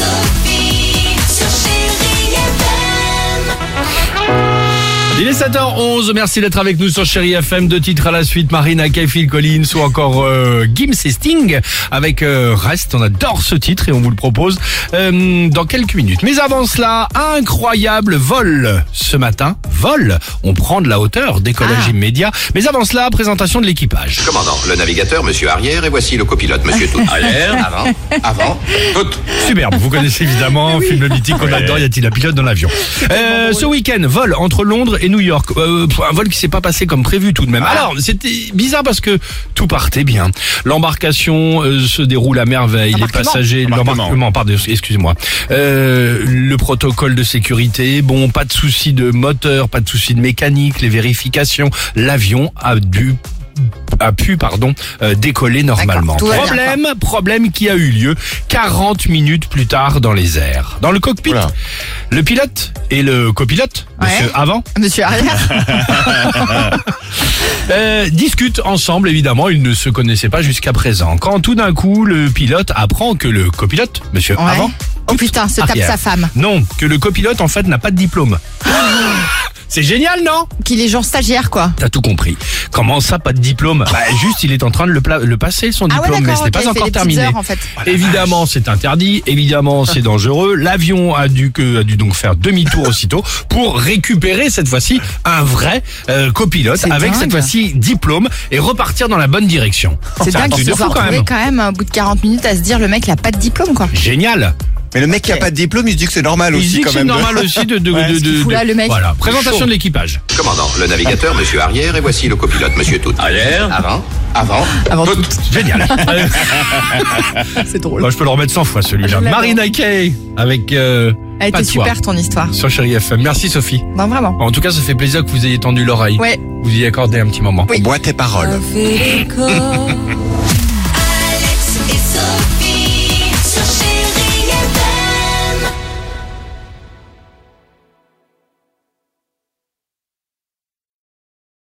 Sophie sur Chérie FM. 7h11, merci d'être avec nous sur Chéri FM, deux titres à la suite, Marina Kaye, Phil Collins ou encore euh, Gims et Sting. Avec euh, Reste, on adore ce titre et on vous le propose euh, dans quelques minutes. Mais avant cela, incroyable vol ce matin, vol, on prend de la hauteur, décollage immédiat, mais avant cela, présentation de l'équipage. Commandant, le navigateur, monsieur arrière, et voici le copilote, monsieur tout. Arrière, avant, avant, tout. Superbe, vous connaissez évidemment, film mythique qu'on adore, y a-t-il un pilote dans l'avion? Euh, Ce week-end, vol entre Londres et New York, Euh, un vol qui s'est pas passé comme prévu tout de même. Alors, c'était bizarre parce que tout partait bien. L'embarcation euh, se déroule à merveille, les passagers, l'embarquement, pardon, excusez-moi. Euh, le protocole de sécurité, bon, pas de souci de moteur, pas de souci de mécanique, les vérifications, l'avion a dû a pu pardon euh, décoller normalement. bien, Problème, problème qui a eu lieu 40 minutes plus tard dans les airs. Dans le cockpit, le pilote et le copilote, monsieur avant, Monsieur Arrière euh, discutent ensemble évidemment, ils ne se connaissaient pas jusqu'à présent. Quand tout d'un coup le pilote apprend que le copilote, monsieur Ouais. avant, Oh putain, se tape arrière. sa femme. Non, que le copilote en fait n'a pas de diplôme. C'est génial, non Qu'il est genre stagiaire, quoi. T'as tout compris. Comment ça, pas de diplôme Bah juste, il est en train de le, pla- le passer son Ah ouais, diplôme, mais ce d'accord, n'est ok, pas il fait encore des petites terminé. heures, en fait. Évidemment, c'est interdit. Évidemment, c'est dangereux. L'avion a dû que a dû donc faire demi-tour aussitôt pour récupérer cette fois-ci un vrai euh, copilote C'est avec dingue. cette fois-ci diplôme et repartir dans la bonne direction. C'est un dingue truc qu'il de se fou soit quand retrouvé même. quand même, au bout de 40 minutes, à se dire le mec, il a pas de diplôme, quoi. Génial. Mais le mec qui a pas de diplôme, il se dit que c'est normal Il aussi dit que quand c'est même. normal aussi de de, Ouais, de, ce qu'il de- fout là, le mec. Voilà. Présentation de l'équipage. Commandant, le navigateur, monsieur arrière, et voici le copilote, monsieur tout. Arrière, avant, avant, Avant tout. Génial. C'est drôle. Moi, je peux le remettre 100 fois celui-là. Je l'adore. Marina Kaye avec euh, Elle pas était de soie super, ton histoire. sur Chéri FM. Merci Sophie. Non, vraiment. En tout cas, ça fait plaisir que vous ayez tendu l'oreille. Ouais. Vous y accordez un petit moment. On boit tes paroles. Avec le corps